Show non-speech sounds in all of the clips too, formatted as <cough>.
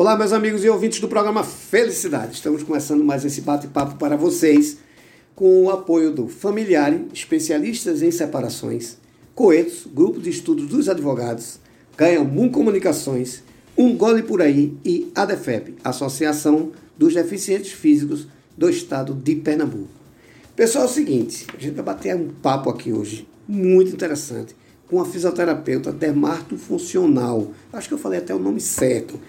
Olá, meus amigos e ouvintes do programa Felicidade. Estamos começando mais esse bate-papo para vocês com o apoio do Familiare, especialistas em separações, Coetos, Grupo de Estudos dos Advogados, Ganhamum Comunicações, Um Gole Por Aí e ADEFEP, Associação dos Deficientes Físicos do Estado de Pernambuco. Pessoal, é o seguinte, a gente vai bater um papo aqui hoje, muito interessante, com a fisioterapeuta dermatofuncional. Acho que eu falei até o nome certo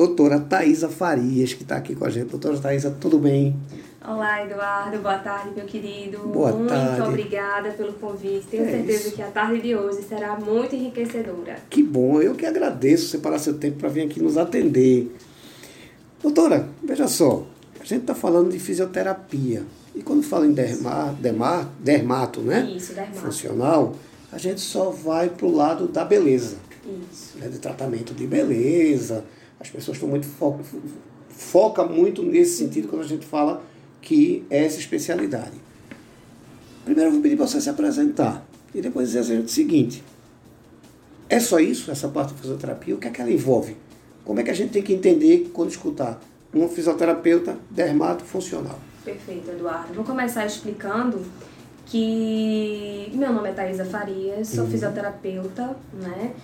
doutora Thaisa Farias, que está aqui com a gente. Doutora Thaisa, tudo bem? Olá, Eduardo. Boa tarde, meu querido. Boa muito tarde. obrigada pelo convite. Tenho É certeza isso. que a tarde de hoje será muito enriquecedora. Que bom, eu que agradeço você parar seu tempo para vir aqui nos atender. Doutora, veja só, a gente está falando de fisioterapia. E quando fala em derma, derma, dermato, né? Isso, dermato. Funcional, a gente só vai para o lado da beleza. Isso. né, de tratamento de beleza. As pessoas estão muito fo foca muito nesse sentido quando a gente fala que é essa especialidade. Primeiro eu vou pedir para você se apresentar e depois dizer a gente o seguinte: é só isso, essa parte de fisioterapia? O que é que ela envolve? Como é que a gente tem que entender quando escutar um fisioterapeuta dermatofuncional? Perfeito, Eduardo. Vou começar explicando que meu nome é Thaisa Farias, sou fisioterapeuta, né?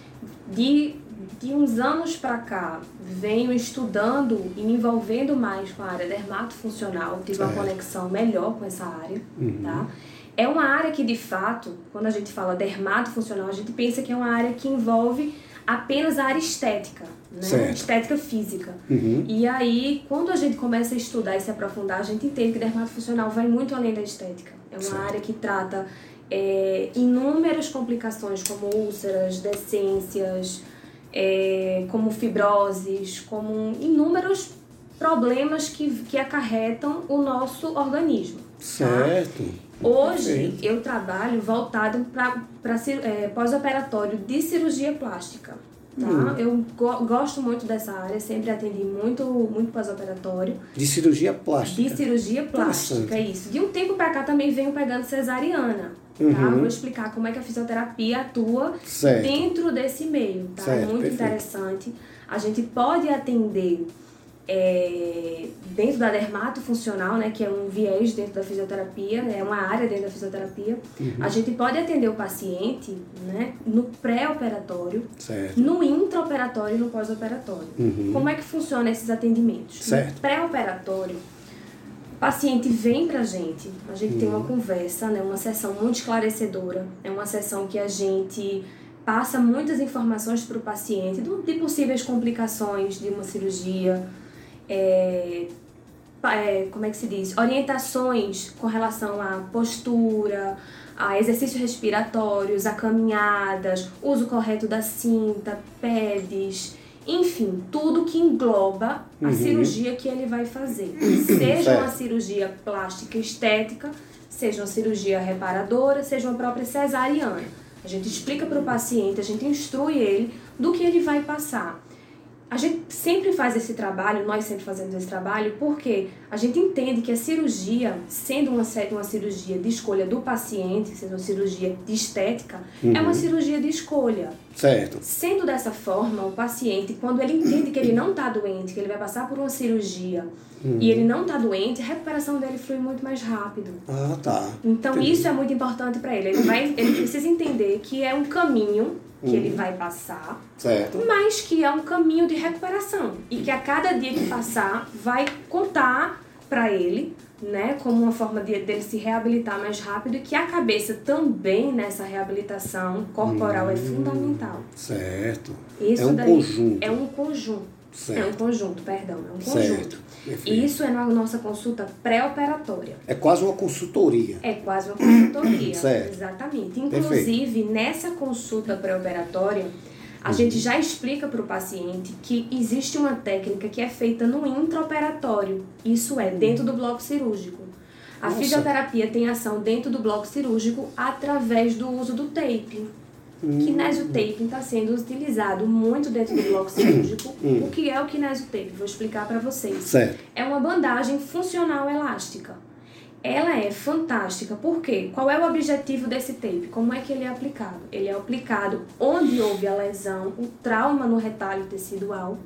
De, de uns anos pra cá, venho estudando e me envolvendo mais com a área dermatofuncional, tive uma conexão melhor com essa área, tá? É uma área que, de fato, quando a gente fala dermatofuncional, a gente pensa que é uma área que envolve apenas a área estética, né? Certo. Estética física. Uhum. E aí, quando a gente começa a estudar e se aprofundar, a gente entende que dermatofuncional vai muito além da estética. É uma Certo. área que trata é, inúmeras complicações, como úlceras, decências, é, como fibroses, como inúmeros problemas que, que acarretam o nosso organismo. tá? Certo. Hoje Perfeito. eu trabalho voltado para é, pós-operatório de cirurgia plástica. Tá? Hum. Eu go- gosto muito dessa área, sempre atendi muito, muito pós-operatório. De cirurgia plástica. De cirurgia plástica, Interessante. isso. De um tempo para cá também venho pegando cesariana. Tá? Uhum. Vou explicar como é que a fisioterapia atua Certo. dentro desse meio. Tá? Certo, muito perfeito. interessante. A gente pode atender é, dentro da dermatofuncional, né, que é um viés dentro da fisioterapia, é uma área dentro da fisioterapia. Uhum. A gente pode atender o paciente né, no pré-operatório, no intraoperatório e no pós-operatório. Uhum. Como é que funciona esses atendimentos? Certo. No pré-operatório, paciente vem pra gente, a gente tem uma conversa, né, uma sessão muito esclarecedora, é uma sessão que a gente passa muitas informações para o paciente do- de possíveis complicações de uma cirurgia, é, é, como é que se diz? Orientações com relação à postura, a exercícios respiratórios, a caminhadas, uso correto da cinta, pads, enfim, tudo que engloba a Uhum. cirurgia que ele vai fazer. <coughs> Seja Certo. uma cirurgia plástica estética, seja uma cirurgia reparadora, seja uma própria cesariana. A gente explica para o paciente, a gente instrui ele do que ele vai passar. A gente sempre faz esse trabalho, nós sempre fazemos esse trabalho, porque a gente entende que a cirurgia, sendo uma, uma cirurgia de escolha do paciente, sendo uma cirurgia de estética, é uma cirurgia de escolha. Certo. Sendo dessa forma, o paciente, quando ele entende que ele não está doente, que ele vai passar por uma cirurgia e ele não está doente, a recuperação dele flui muito mais rápido. Ah, tá. Então Entendi. isso é muito importante para ele. Ele, vai, ele precisa entender que é um caminho que ele vai passar, Certo. mas que é um caminho de recuperação e que a cada dia que passar vai contar para ele, né, como uma forma de dele se reabilitar mais rápido e que a cabeça também nessa reabilitação corporal é fundamental. Certo. Isso é um conjunto. É um conjunto. É um Certo. conjunto, perdão, é um Certo. conjunto. Perfeito. Isso é na nossa consulta pré-operatória. É quase uma consultoria. É quase uma consultoria. <coughs> Certo. Exatamente. Inclusive, nessa consulta pré-operatória, a Uhum. gente já explica para o paciente que existe uma técnica que é feita no intraoperatório. Isso é, dentro do bloco cirúrgico. A Nossa. fisioterapia tem ação dentro do bloco cirúrgico através do uso do tape. Kinesiotaping está sendo utilizado muito dentro do bloco cirúrgico. O que é o kinesiotaping? Vou explicar para vocês Certo. é uma bandagem funcional elástica. ela é fantástica. Por quê? Qual é o objetivo desse tape? Como é que ele é aplicado? Ele é aplicado onde houve a lesão, o trauma no retalho tecidual.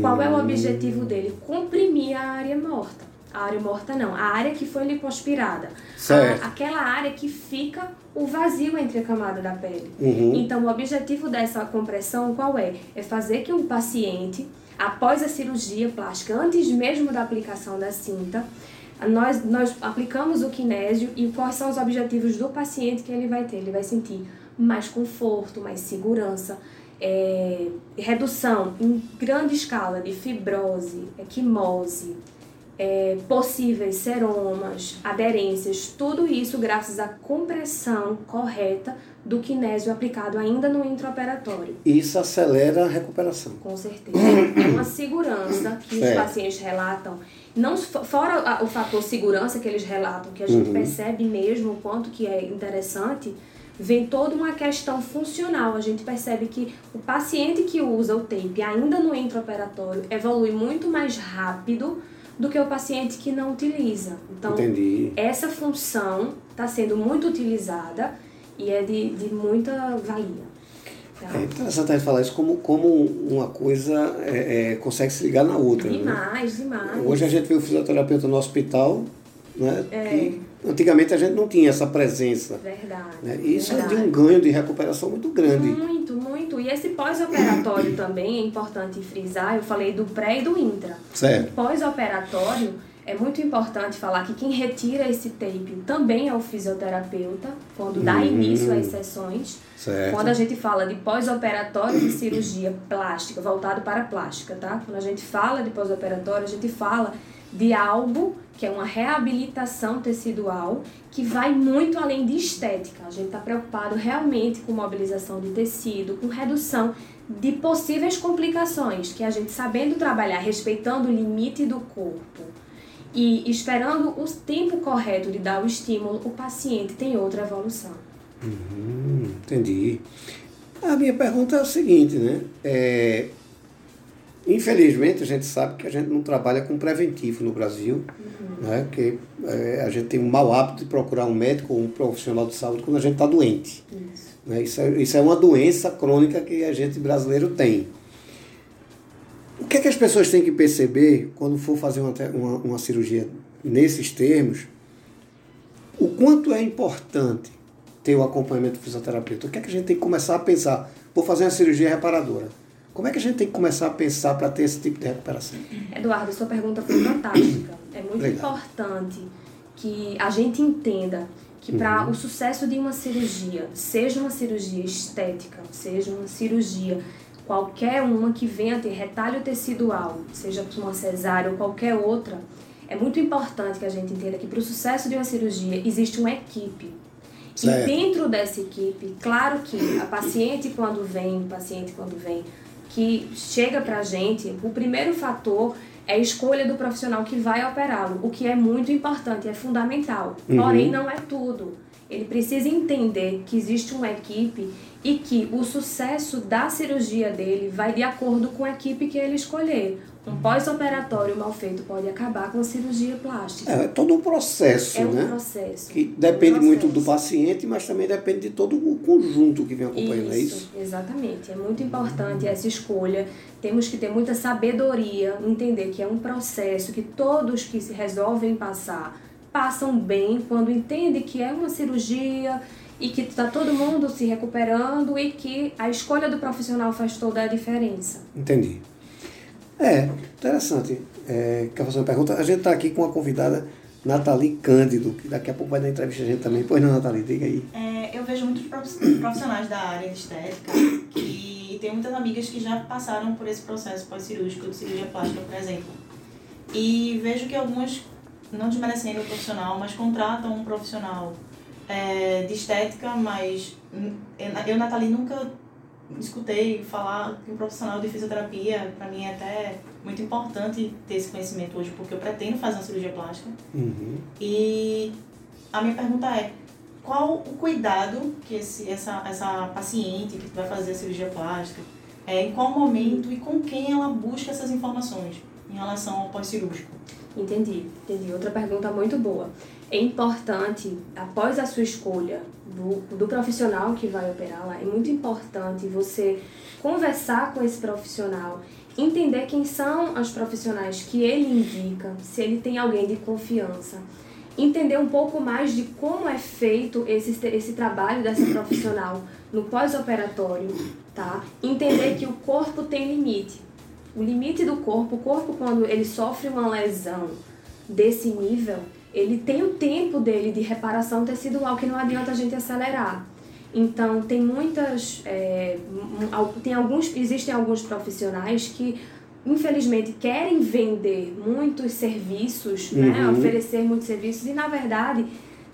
Qual é o objetivo dele? Comprimir a área morta. A área morta não, a área que foi lipoaspirada. Certo. A, aquela área que fica o vazio entre a camada da pele. Uhum. Então, o objetivo dessa compressão qual é? É fazer que o paciente, após a cirurgia plástica, antes mesmo da aplicação da cinta, nós, nós aplicamos o kinésio e quais são os objetivos do paciente que ele vai ter? Ele vai sentir mais conforto, mais segurança, é, redução em grande escala de fibrose, equimose, é, possíveis seromas, aderências, tudo isso graças à compressão correta do kinésio aplicado ainda no intraoperatório. Isso acelera a recuperação. Com certeza. É uma segurança que os Certo. pacientes relatam. Não, fora o fator segurança que eles relatam, que a gente Uhum. percebe mesmo o quanto que é interessante, vem toda uma questão funcional. A gente percebe que o paciente que usa o tape ainda no intraoperatório evolui muito mais rápido do que o paciente que não utiliza. Então, Entendi. essa função está sendo muito utilizada e é de, de muita valia. tá? É interessante a gente falar isso como, como uma coisa é, é, consegue se ligar na outra. Né? Demais, demais. Hoje a gente vê o fisioterapeuta no hospital, né? É. que antigamente a gente não tinha essa presença. Verdade. Né? E isso é de verdade. um ganho de recuperação muito grande. Muito, muito. E esse pós-operatório <coughs> também é importante frisar. Eu falei do pré e do intra. Certo. Pós-operatório é muito importante falar que quem retira esse tape também é o fisioterapeuta, quando dá Uhum. início às sessões. Certo. Quando a gente fala de pós-operatório de cirurgia plástica, voltado para a plástica, tá? Quando a gente fala de pós-operatório, a gente fala de algo que é uma reabilitação tecidual que vai muito além de estética. A gente está preocupado realmente com mobilização de tecido, com redução de possíveis complicações, que a gente sabendo trabalhar, respeitando o limite do corpo e esperando o tempo correto de dar o estímulo, o paciente tem outra evolução. Hum, entendi. A minha pergunta é o seguinte, né? É, infelizmente a gente sabe que a gente não trabalha com preventivo no Brasil, né? Que é, a gente tem um mau hábito de procurar um médico ou um profissional de saúde quando a gente está doente. Isso. Né? Isso, é, isso é uma doença crônica que a gente brasileiro tem. O que é que as pessoas têm que perceber quando for fazer uma, uma, uma cirurgia nesses termos? O quanto é importante ter o acompanhamento do fisioterapeuta? O que é que a gente tem que começar a pensar? Vou fazer uma cirurgia reparadora. Como é que a gente tem que começar a pensar para ter esse tipo de recuperação? Eduardo, sua pergunta foi fantástica. É muito Legal. importante que a gente entenda que para o sucesso de uma cirurgia, seja uma cirurgia estética, seja uma cirurgia qualquer uma que venha ter retalho tecidual, seja uma cesárea ou qualquer outra, é muito importante que a gente entenda que para o sucesso de uma cirurgia existe uma equipe. Certo. E dentro dessa equipe, claro que a paciente quando vem, paciente quando vem, que chega pra gente, o primeiro fator é a escolha do profissional que vai operá-lo, o que é muito importante, é fundamental. Uhum. Porém, não é tudo. Ele precisa entender que existe uma equipe e que o sucesso da cirurgia dele vai de acordo com a equipe que ele escolher. Um pós-operatório mal feito pode acabar com a cirurgia plástica. É, é todo um processo, É um né? processo. Que depende Um muito do processo. paciente, mas também depende de todo o conjunto que vem acompanhando, é isso? Exatamente. É muito importante essa escolha. Temos que ter muita sabedoria, entender que é um processo que todos que se resolvem passar passam bem quando entendem que é uma cirurgia e que está todo mundo se recuperando e que a escolha do profissional faz toda a diferença. Entendi. É, interessante. É, quer fazer uma pergunta? A gente está aqui com a convidada Nathalie Cândido, que daqui a pouco vai dar entrevista a gente também. Pois não, Nathalie, diga aí. É, eu vejo muitos prof- profissionais da área de estética que tem muitas amigas que já passaram por esse processo pós-cirúrgico de cirurgia plástica, por exemplo. E vejo que algumas, não desmerecendo o profissional, mas contratam um profissional é, de estética, mas eu, Nathalie, nunca escutei falar que um profissional de fisioterapia, para mim é até muito importante ter esse conhecimento hoje, porque eu pretendo fazer uma cirurgia plástica. Uhum. E a minha pergunta é, qual o cuidado que esse, essa, essa paciente que vai fazer a cirurgia plástica, é, em qual momento e com quem ela busca essas informações em relação ao pós-cirúrgico? Entendi, entendi. Outra pergunta muito boa. É importante, após a sua escolha do, do profissional que vai operar lá, é muito importante você conversar com esse profissional, entender quem são os profissionais que ele indica, se ele tem alguém de confiança, entender um pouco mais de como é feito esse, esse trabalho dessa profissional no pós-operatório, tá? Entender que o corpo tem limite. O limite do corpo, o corpo quando ele sofre uma lesão desse nível, ele tem o tempo dele de reparação tecidual que não adianta a gente acelerar. Então tem muitas, é, tem alguns, existem alguns profissionais que infelizmente querem vender muitos serviços, né, uhum. né, oferecer muitos serviços e na verdade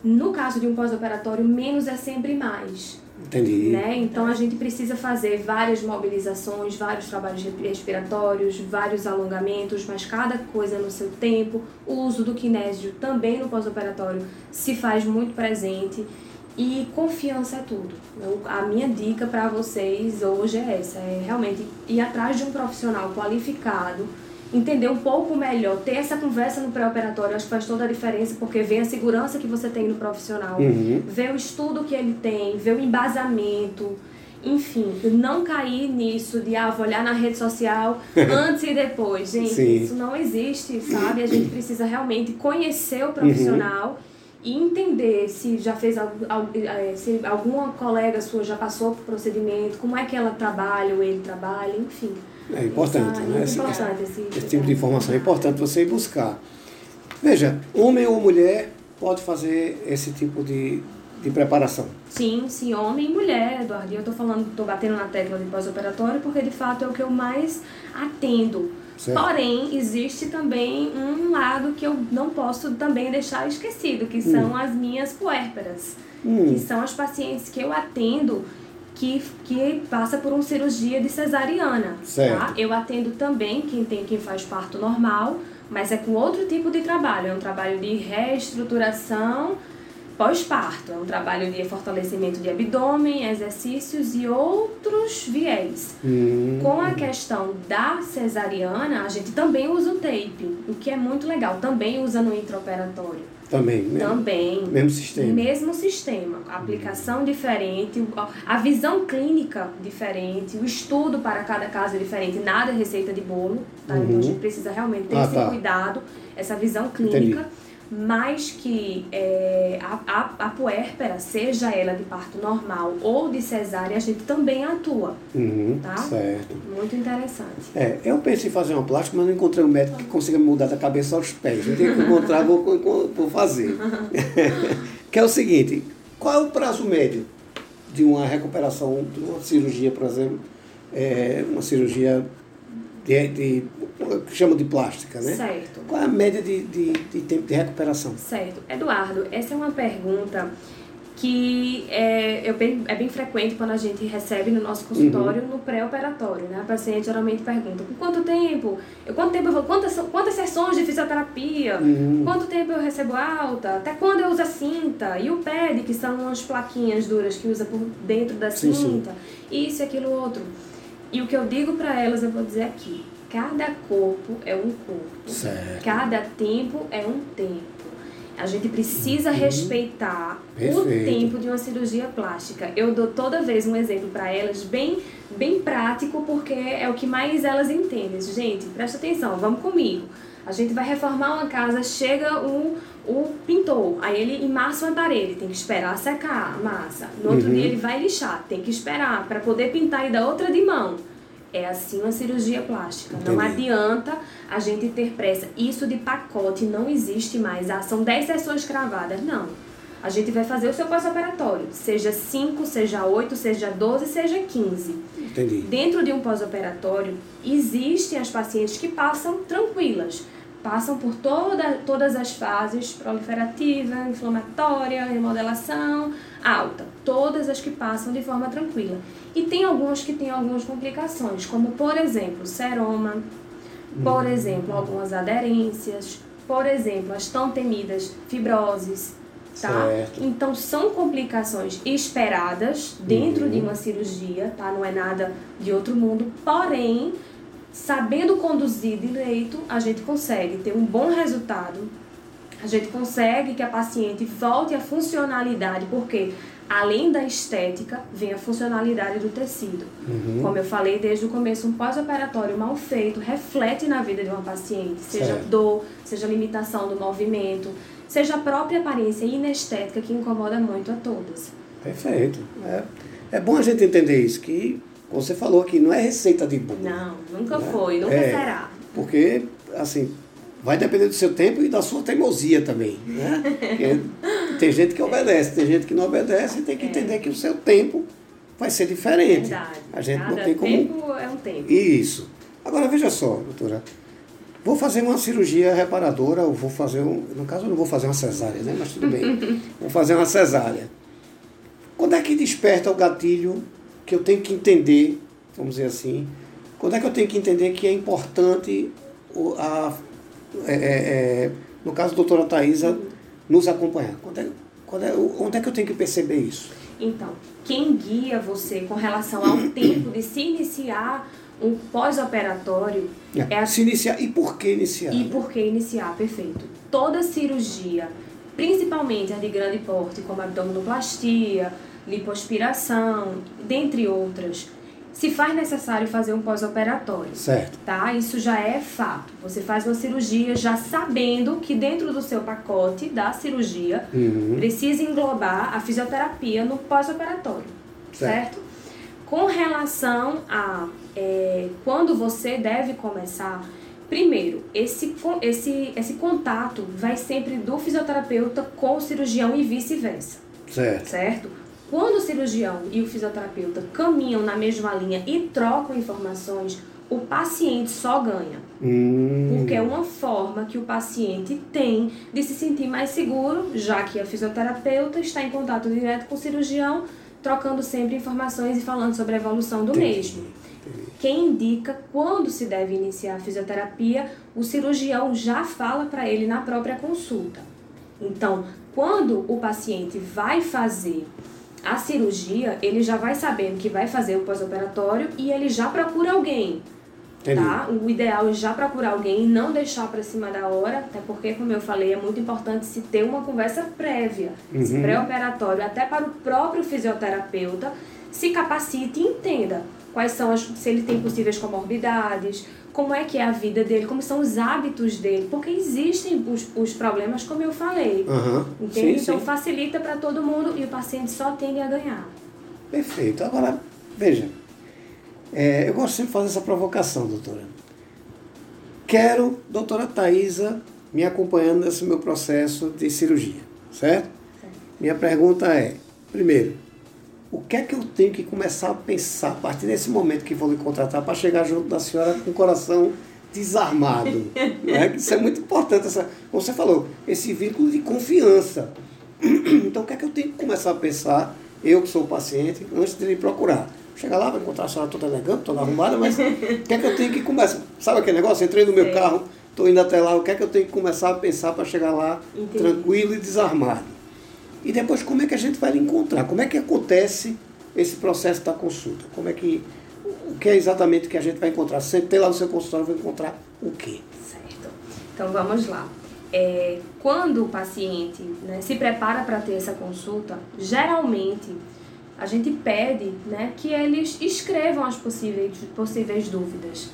no caso de um pós-operatório menos é sempre mais. Entendi. Né? Então a gente precisa fazer várias mobilizações, vários trabalhos respiratórios, vários alongamentos, mas cada coisa no seu tempo. O uso do kinésio também no pós-operatório se faz muito presente. E confiança é tudo. Eu, a minha dica para vocês hoje é essa: é realmente ir atrás de um profissional qualificado entender um pouco melhor, ter essa conversa no pré-operatório, acho que faz toda a diferença, porque vê a segurança que você tem no profissional, uhum. vê o estudo que ele tem, vê o embasamento, enfim, não cair nisso de ah, vou olhar na rede social <laughs> antes e depois. Gente, Sim. isso não existe, sabe? A gente precisa realmente conhecer o profissional. Uhum. E entender se já fez eh, se alguma colega sua já passou por procedimento, como é que ela trabalha ou ele trabalha, enfim. É importante, né? Esse, importante esse, esse, tipo de informação é importante você ir buscar. Veja, homem ou mulher pode fazer esse tipo de, de preparação? Sim, sim, homem e mulher, Eduardo. E eu estou falando, estou batendo na tecla de pós-operatório porque de fato é o que eu mais atendo. Certo. Porém, existe também um lado que eu não posso também deixar esquecido, que são hum. as minhas puérperas, hum. que são as pacientes que eu atendo que, que passa por uma cirurgia de cesariana. Tá? Certo. Tá? Eu atendo também quem tem quem faz parto normal, mas é com outro tipo de trabalho. É um trabalho de reestruturação pós-parto. É um trabalho de fortalecimento de abdômen, exercícios e outros viés. Hum. Com a questão da cesariana, a gente também usa o tape, o que é muito legal. Também usa no intraoperatório. Também, mesmo, Também. Mesmo sistema. Mesmo sistema. Aplicação diferente, a visão clínica diferente, o estudo para cada caso é diferente. Nada é receita de bolo, tá? Uhum. Então a uhum. gente precisa realmente ter ah, esse tá. cuidado, essa visão clínica. Entendi mas que é, a, a, a puérpera, seja ela de parto normal ou de cesárea, a gente também atua. Uhum, tá? Certo. Muito interessante. É, eu pensei em fazer uma plástica, mas não encontrei um médico que consiga me mudar da cabeça aos pés. Eu tenho que encontrar, vou, vou fazer. <laughs> que é o seguinte, qual é o prazo médio de uma recuperação de uma cirurgia, por exemplo, é, uma cirurgia de, de que chama de plástica, né? Certo. Qual é a média de, de, de tempo de recuperação? Certo. Eduardo, essa é uma pergunta que é, é, bem, é bem frequente quando a gente recebe no nosso consultório uhum. no pré-operatório, né? A paciente geralmente pergunta, por quanto tempo? Eu, quanto tempo eu vou, quantas, quantas sessões de fisioterapia? Uhum. Quanto tempo eu recebo alta? Até quando eu uso a cinta? E o PED, que são as plaquinhas duras que usa por dentro da sim, cinta? Sim. Isso e aquilo outro. E o que eu digo para elas, eu vou dizer aqui. Cada corpo é um corpo. Certo. Cada tempo é um tempo. A gente precisa uhum. respeitar Perfeito. o tempo de uma cirurgia plástica. Eu dou toda vez um exemplo para elas bem, bem prático, porque é o que mais elas entendem. Gente, presta atenção, vamos comigo. A gente vai reformar uma casa, chega o, o pintor, aí ele emassa uma parede, tem que esperar secar a massa. No outro uhum. dia ele vai lixar, tem que esperar para poder pintar e dar outra de mão. É assim uma cirurgia plástica. Entendi. Não adianta a gente ter pressa. Isso de pacote não existe mais. Ah, são 10 sessões cravadas. Não. A gente vai fazer o seu pós-operatório. Seja 5, seja 8, seja 12, seja 15. Entendi. Dentro de um pós-operatório, existem as pacientes que passam tranquilas. Passam por toda, todas as fases proliferativa, inflamatória, remodelação, alta. Todas as que passam de forma tranquila. E tem algumas que têm algumas complicações, como por exemplo, seroma, por uhum. exemplo, algumas aderências, por exemplo, as tão temidas fibroses, tá? Certo. Então são complicações esperadas dentro uhum. de uma cirurgia, tá? Não é nada de outro mundo, porém sabendo conduzir direito, a gente consegue ter um bom resultado, a gente consegue que a paciente volte à funcionalidade, porque além da estética, vem a funcionalidade do tecido. Uhum. Como eu falei desde o começo, um pós-operatório mal feito reflete na vida de uma paciente, seja certo. dor, seja limitação do movimento, seja a própria aparência inestética que incomoda muito a todas. Perfeito. É, é bom a gente entender isso, que você falou aqui, não é receita de bolo. Não, nunca né? foi, nunca é, será. Porque, assim, vai depender do seu tempo e da sua teimosia também. Né? tem gente que obedece, tem gente que não obedece e tem que é. entender que o seu tempo vai ser diferente. Verdade. A gente Cada não tem como. tempo é um tempo. Isso. Agora veja só, doutora. Vou fazer uma cirurgia reparadora, ou vou fazer um. No caso, eu não vou fazer uma cesárea, né? Mas tudo bem. <laughs> vou fazer uma cesárea. Quando é que desperta o gatilho que eu tenho que entender, vamos dizer assim, quando é que eu tenho que entender que é importante a é, é, é, no caso da doutora Thaisa, nos acompanhar? Quando é, quando é, onde é que eu tenho que perceber isso? Então, quem guia você com relação ao <clears throat> tempo de se iniciar um pós-operatório é, é a... se iniciar e por que iniciar? E por que iniciar, perfeito. Toda cirurgia, principalmente a de grande porte, como abdominoplastia, lipoaspiração, dentre outras, se faz necessário fazer um pós-operatório. Certo. Tá? Isso já é fato. Você faz uma cirurgia já sabendo que dentro do seu pacote da cirurgia uhum. precisa englobar a fisioterapia no pós-operatório. Certo. certo? Com relação a é, quando você deve começar, primeiro, esse, esse, esse contato vai sempre do fisioterapeuta com o cirurgião e vice-versa. Certo. Certo? Quando o cirurgião e o fisioterapeuta caminham na mesma linha e trocam informações, o paciente só ganha. Hum. Porque é uma forma que o paciente tem de se sentir mais seguro, já que a fisioterapeuta está em contato direto com o cirurgião, trocando sempre informações e falando sobre a evolução do Entendi. mesmo. Quem indica quando se deve iniciar a fisioterapia, o cirurgião já fala para ele na própria consulta. Então, quando o paciente vai fazer a cirurgia, ele já vai sabendo que vai fazer o pós-operatório e ele já procura alguém. Entendi. Tá? O ideal é já procurar alguém e não deixar para cima da hora, até porque, como eu falei, é muito importante se ter uma conversa prévia, uhum. pré-operatório, até para o próprio fisioterapeuta se capacite e entenda quais são as, se ele tem possíveis comorbidades, como é que é a vida dele, como são os hábitos dele, porque existem os, os problemas, como eu falei. Uhum. Entende? Sim, então sim. facilita para todo mundo e o paciente só tende a ganhar. Perfeito. Agora, veja, é, eu gosto sempre de fazer essa provocação, doutora. Quero, doutora Thaisa, me acompanhando nesse meu processo de cirurgia, certo? certo? Minha pergunta é, primeiro, o que é que eu tenho que começar a pensar a partir desse momento que vou lhe contratar para chegar junto da senhora com o coração desarmado? <laughs> né? Isso é muito importante, essa, como você falou, esse vínculo de confiança. <clears throat> Então, o que é que eu tenho que começar a pensar, eu que sou o paciente, antes de lhe procurar? Chegar lá, vai encontrar a senhora toda elegante, toda arrumada, mas o que é que eu tenho que começar? Sabe aquele negócio? Entrei no meu é. carro, estou indo até lá, o que é que eu tenho que começar a pensar para chegar lá Entendi. tranquilo e desarmado? E depois como é que a gente vai lhe encontrar? Como é que acontece esse processo da consulta? Como é que o que é exatamente que a gente vai encontrar? Sempre lá no seu consultório vai encontrar o quê? Certo. Então vamos lá. É, quando o paciente né, se prepara para ter essa consulta, geralmente a gente pede né, que eles escrevam as possíveis, possíveis dúvidas.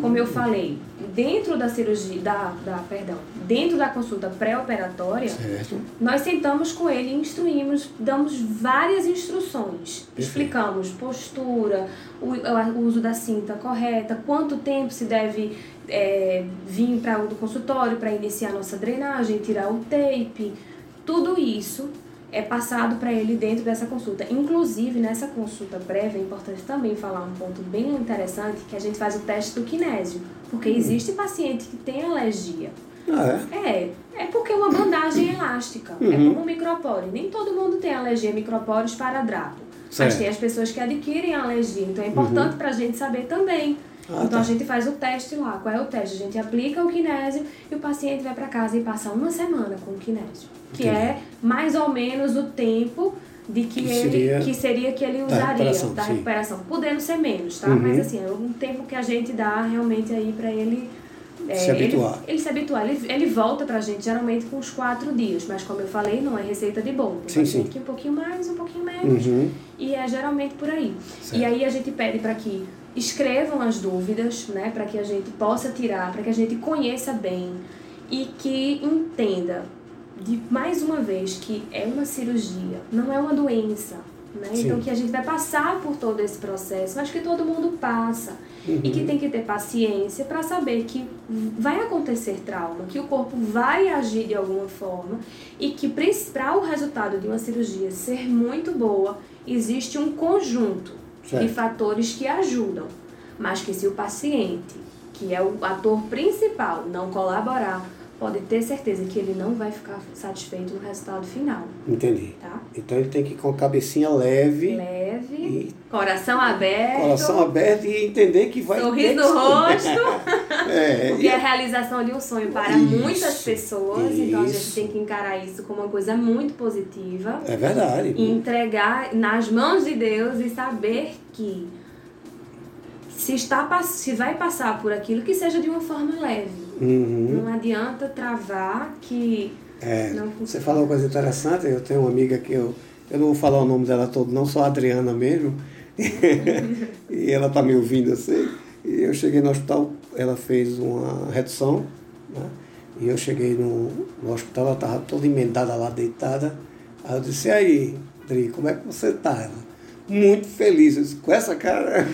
Como eu falei, dentro da cirurgia, da, da perdão, dentro da consulta pré-operatória, nós sentamos com ele, instruímos, damos várias instruções, Perfeito. explicamos postura, o, o, uso da cinta correta, quanto tempo se deve é, vir para o consultório para iniciar a nossa drenagem, tirar o tape, tudo isso é passado para ele dentro dessa consulta. Inclusive, nessa consulta prévia, é importante também falar um ponto bem interessante, que a gente faz o teste do kinésio. Porque hum. existe paciente que tem alergia. Ah, é? É, é porque é uma bandagem elástica. É uhum. É como um micropore. Nem todo mundo tem alergia a micropores para drapo. Certo. Mas tem as pessoas que adquirem alergia. Então é importante uhum. para a gente saber também. Ah, então tá. a gente faz o teste lá. Qual é o teste? A gente aplica o kinésio e o paciente vai para casa e passa uma semana com o kinésio que é mais ou menos o tempo de que, Que ele seria que seria que ele da usaria recuperação, da recuperação, podendo ser menos, tá? Uhum. Mas assim, é um tempo que a gente dá realmente aí para ele é, Se habituar. Ele, ele se habituar. Ele, ele volta pra gente geralmente com uns quatro dias, mas como eu falei, não é receita de bolo. Tem Sim, sim. que um pouquinho mais, um pouquinho menos. Uhum. E é geralmente por aí. Certo. E aí a gente pede para que escrevam as dúvidas, né, para que a gente possa tirar, para que a gente conheça bem e que entenda de mais uma vez que é uma cirurgia, não é uma doença, né? Sim. Então que a gente vai passar por todo esse processo, acho que todo mundo passa e que tem que ter paciência para saber que vai acontecer trauma, que o corpo vai agir de alguma forma e que para o resultado de uma cirurgia ser muito boa, existe um conjunto Certo. fatores que ajudam, mas que se o paciente, que é o ator principal, não colaborar, pode ter certeza que ele não vai ficar satisfeito no resultado final, Entendi. tá? Então ele tem que ir com a cabecinha leve, Leve, E- coração aberto, coração aberto e entender que vai sorriso no rosto. <laughs> É, <laughs> Porque e- é a realização de um sonho para Isso, muitas pessoas, então a gente isso. tem que encarar isso como uma coisa muito positiva é verdade. e entregar nas mãos de Deus e saber que se está se vai passar por aquilo que seja de uma forma leve. Uhum. Não adianta travar que É, não Você funciona. falou uma coisa interessante, eu tenho uma amiga que eu, eu não vou falar o nome dela todo, não só a Adriana mesmo, <laughs> e ela tá me ouvindo assim, e eu cheguei no hospital, ela fez uma redução, né? e eu cheguei no, no hospital, ela estava toda emendada lá, deitada, aí eu disse, e aí, Adri, como é que você tá? Ela, muito feliz, eu disse, com essa cara,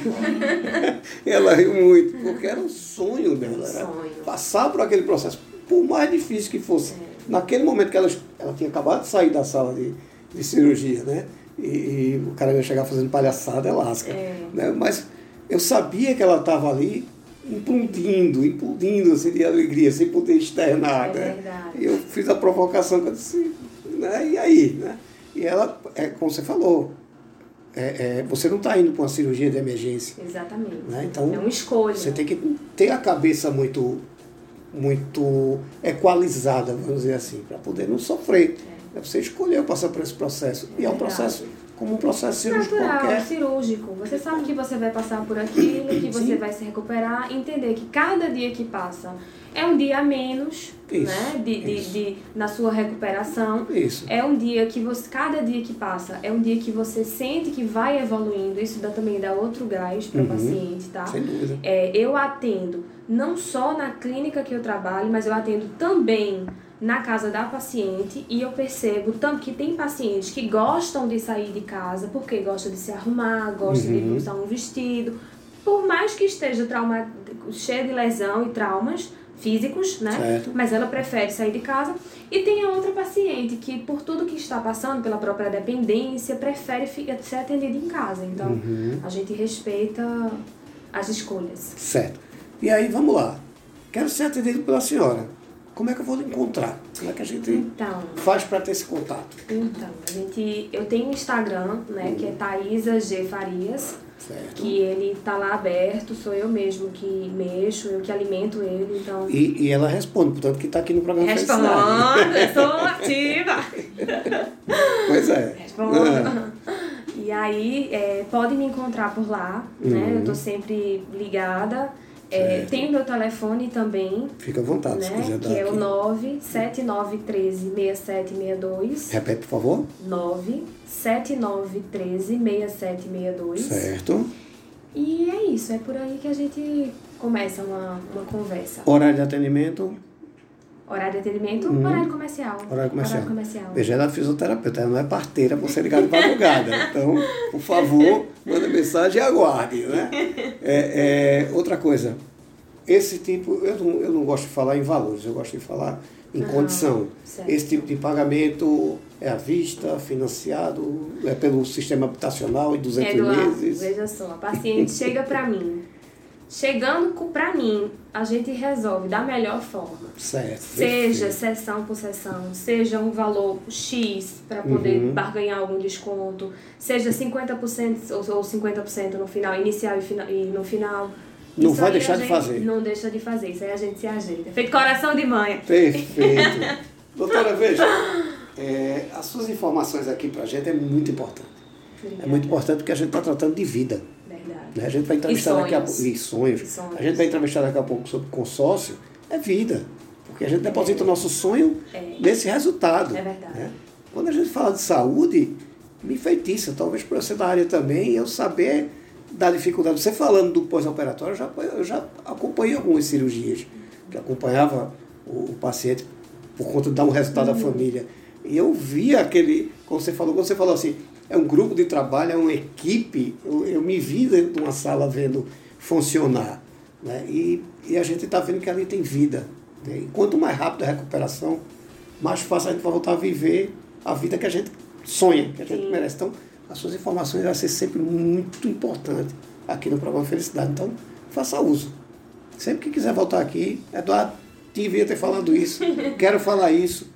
<laughs> ela riu muito, porque era um sonho dela, sonho. passar por aquele processo, por mais difícil que fosse. Naquele momento que ela, ela tinha acabado de sair da sala de, de cirurgia, né? E, e o cara ia chegar fazendo palhaçada, é lasca. É. Né? Mas eu sabia que ela estava ali implodindo, implodindo assim, de alegria, sem poder externar. É né? verdade. E eu fiz a provocação que eu disse, né? e aí? Né? E ela, é, como você falou, é, é, você não está indo para uma cirurgia de emergência. Exatamente. Né? Então, é uma escolha. Você tem que ter a cabeça muito, muito equalizada, vamos dizer assim, para poder não sofrer. É. Você escolheu passar por esse processo. E é um Verdade. processo como um processo cirúrgico Natural, qualquer. cirúrgico. Você sabe que você vai passar por aquilo, que você Sim. vai se recuperar, entender que cada dia que passa é um dia a menos, Isso, né? De, de, isso. de- na sua recuperação. Isso. É um dia que você, cada dia que passa, é um dia que você sente que vai evoluindo. Isso dá, também dá outro gás para o Uhum. paciente, tá? Sem dúvida. É, eu atendo não só na clínica que eu trabalho, mas eu atendo também na casa da paciente e eu percebo tanto que tem pacientes que gostam de sair de casa porque gostam de se arrumar, gostam Uhum. de usar um vestido, por mais que esteja trauma, cheia de lesão e traumas físicos, né? Certo. Mas ela prefere sair de casa. E tem a outra paciente que, por tudo que está passando, pela própria dependência, prefere ser atendida em casa. Então, Uhum. a gente respeita as escolhas. Certo. E aí, vamos lá. Quero ser atendido pela senhora. Como é que eu vou lhe encontrar? Como é que a gente Então, faz para ter esse contato? então, a gente, eu tenho um Instagram, né, que é Thaisa G Farias, Certo. que ele tá lá aberto, sou eu mesmo que mexo, eu que alimento ele, então E, e ela responde, portanto, que está aqui no programa respondo, Felicidade. eu sou ativa. <laughs> Pois é. Respondo. Ah, E aí, é, pode me encontrar por lá, né? Uhum. Eu tô sempre ligada. É, tem o meu telefone também, fica à vontade, se né? quiser dar Que é aqui. o 979136762. Repete, por favor. 979136762. Certo. E é isso, é por aí que a gente começa uma, uma conversa. Horário de atendimento. Horário de atendimento, Uhum. horário comercial. Horário comercial. Horário comercial. Veja, ela é fisioterapeuta, ela não é parteira para você ligar de madrugada. <laughs> Então, por favor, manda mensagem e aguarde. Né? <laughs> É, é, outra coisa, esse tipo, eu não, eu não gosto de falar em valores, eu gosto de falar em Aham, condição. certo. Esse tipo de pagamento é à vista, financiado, é pelo sistema habitacional em 200 Eduardo, meses. veja só, a paciente chega pra mim. Chegando pra mim, a gente resolve da melhor forma. Certo. Seja perfeito. sessão por sessão, seja um valor X para poder Uhum. barganhar algum desconto, seja 50% ou ou 50% no final, inicial e, fina- e no final. Não Isso vai deixar de fazer. Não deixa de fazer, isso aí a gente se ajeita. Feito coração de mãe. Perfeito. <laughs> Doutora, veja, é, as suas informações aqui para a gente é muito importante. Obrigada. É muito importante porque a gente está tratando de vida. Né? A gente vai entrevistar daqui a pouco. sonhos. E sonhos. E sonhos. A gente vai entrevistar daqui a pouco sobre consórcio. É vida. Porque a gente deposita o nosso sonho É. nesse resultado. É verdade. né? Quando a gente fala de saúde, me enfeitiça, talvez por eu ser da área também, eu saber da dificuldade. Você falando do pós-operatório, eu já, eu já acompanhei algumas cirurgias, que acompanhava o, o paciente por conta de dar um resultado à família. E eu via aquele, como você falou, quando você falou assim, é um grupo de trabalho, é uma equipe, eu, eu me vi dentro de uma sala vendo funcionar. Né? E, e a gente está vendo que ali tem vida. Né? E quanto mais rápido a recuperação, mais fácil a gente vai voltar a viver a vida que a gente sonha, que a gente Sim. merece. Então, as suas informações vão ser sempre muito importantes aqui no programa Felicidade. Então, faça uso. Sempre que quiser voltar aqui, Eduardo, devia ter falado isso, <laughs> quero falar isso.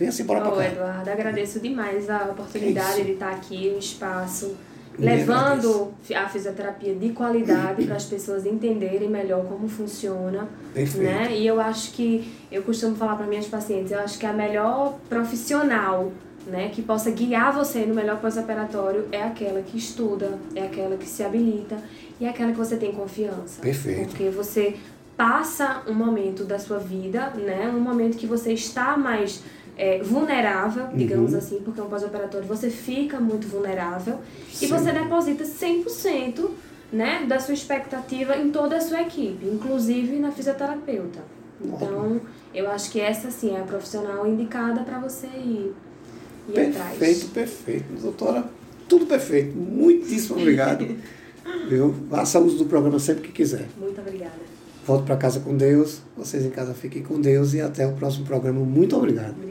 Venha-se embora para Ô, cá. Eduardo, agradeço demais a É oportunidade isso. de estar aqui, o espaço, levando a fisioterapia de qualidade para as pessoas entenderem melhor como funciona. Perfeito. Né? E eu acho que, eu costumo falar para minhas pacientes, eu acho que a melhor profissional né, que possa guiar você no melhor pós-operatório é aquela que estuda, é aquela que se habilita e é aquela que você tem confiança. Perfeito. Porque você passa um momento da sua vida, né, um momento que você está mais é, vulnerável, digamos Uhum. assim, porque um pós-operatório você fica muito vulnerável Sim. e você deposita 100% né, da sua expectativa em toda a sua equipe, inclusive na fisioterapeuta. Então, eu acho que essa sim é a profissional indicada para você ir, ir Perfeito, atrás. perfeito. Doutora, tudo perfeito. Muitíssimo obrigado. <laughs> Viu? Faça uso do programa sempre que quiser. Muito obrigada. Volte para casa com Deus. Vocês em casa fiquem com Deus e até o próximo programa. Muito obrigado.